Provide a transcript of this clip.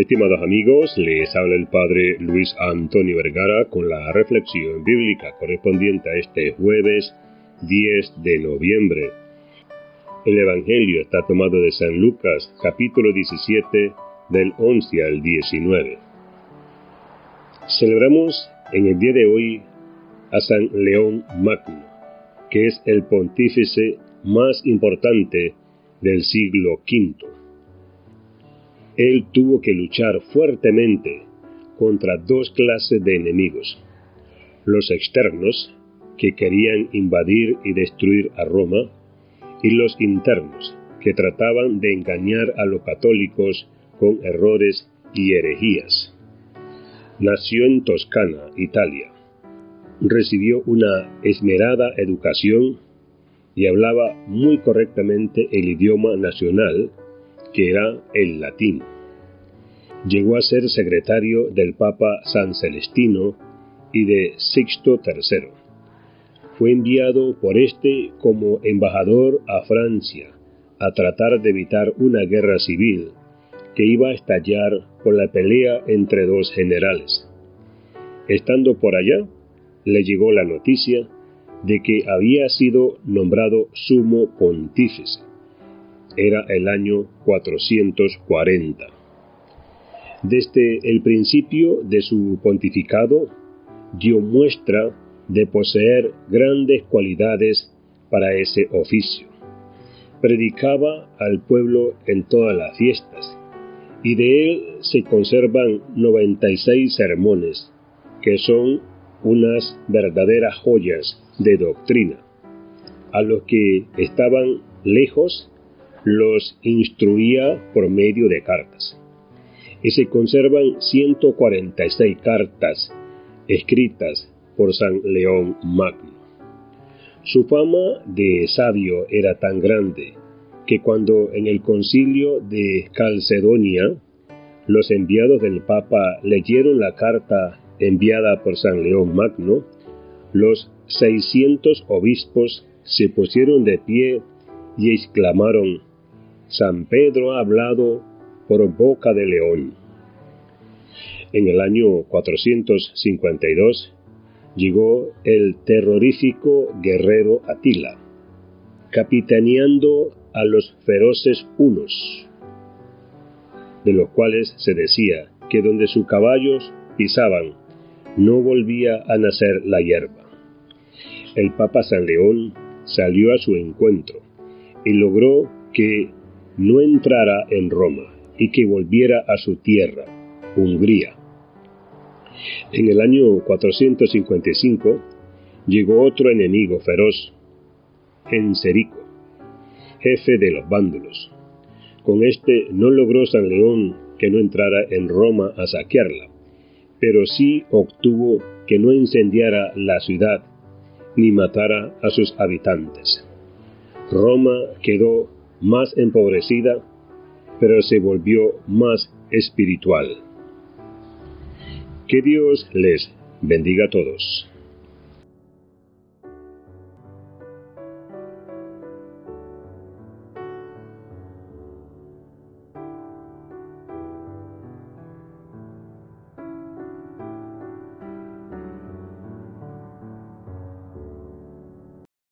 Estimados amigos, les habla el Padre Luis Antonio Vergara con la reflexión bíblica correspondiente a este jueves 10 de noviembre. El Evangelio está tomado de San Lucas, capítulo 17, del 11 al 19. Celebramos en el día de hoy a San León Magno, que es el pontífice más importante del siglo V él tuvo que luchar fuertemente contra dos clases de enemigos. Los externos, que querían invadir y destruir a Roma, y los internos, que trataban de engañar a los católicos con errores y herejías. Nació en Toscana, Italia. Recibió una esmerada educación y hablaba muy correctamente el idioma nacional que era el latín. Llegó a ser secretario del Papa San Celestino y de Sixto III. Fue enviado por este como embajador a Francia a tratar de evitar una guerra civil que iba a estallar por la pelea entre dos generales. Estando por allá, le llegó la noticia de que había sido nombrado sumo pontífice era el año 440. Desde el principio de su pontificado, dio muestra de poseer grandes cualidades para ese oficio. Predicaba al pueblo en todas las fiestas, y de él se conservan 96 sermones, que son unas verdaderas joyas de doctrina. A los que estaban lejos los instruía por medio de cartas. Y se conservan 146 cartas escritas por San León Magno. Su fama de sabio era tan grande que cuando en el concilio de Calcedonia los enviados del Papa leyeron la carta enviada por San León Magno, los 600 obispos se pusieron de pie y exclamaron, San Pedro ha hablado por boca de león. En el año 452 llegó el terrorífico guerrero Atila, capitaneando a los feroces unos, de los cuales se decía que donde sus caballos pisaban no volvía a nacer la hierba. El Papa San León salió a su encuentro y logró que no entrara en Roma y que volviera a su tierra, Hungría. En el año 455 llegó otro enemigo feroz, Enserico, jefe de los vándulos. Con este no logró San León que no entrara en Roma a saquearla, pero sí obtuvo que no incendiara la ciudad ni matara a sus habitantes. Roma quedó más empobrecida, pero se volvió más espiritual. Que Dios les bendiga a todos.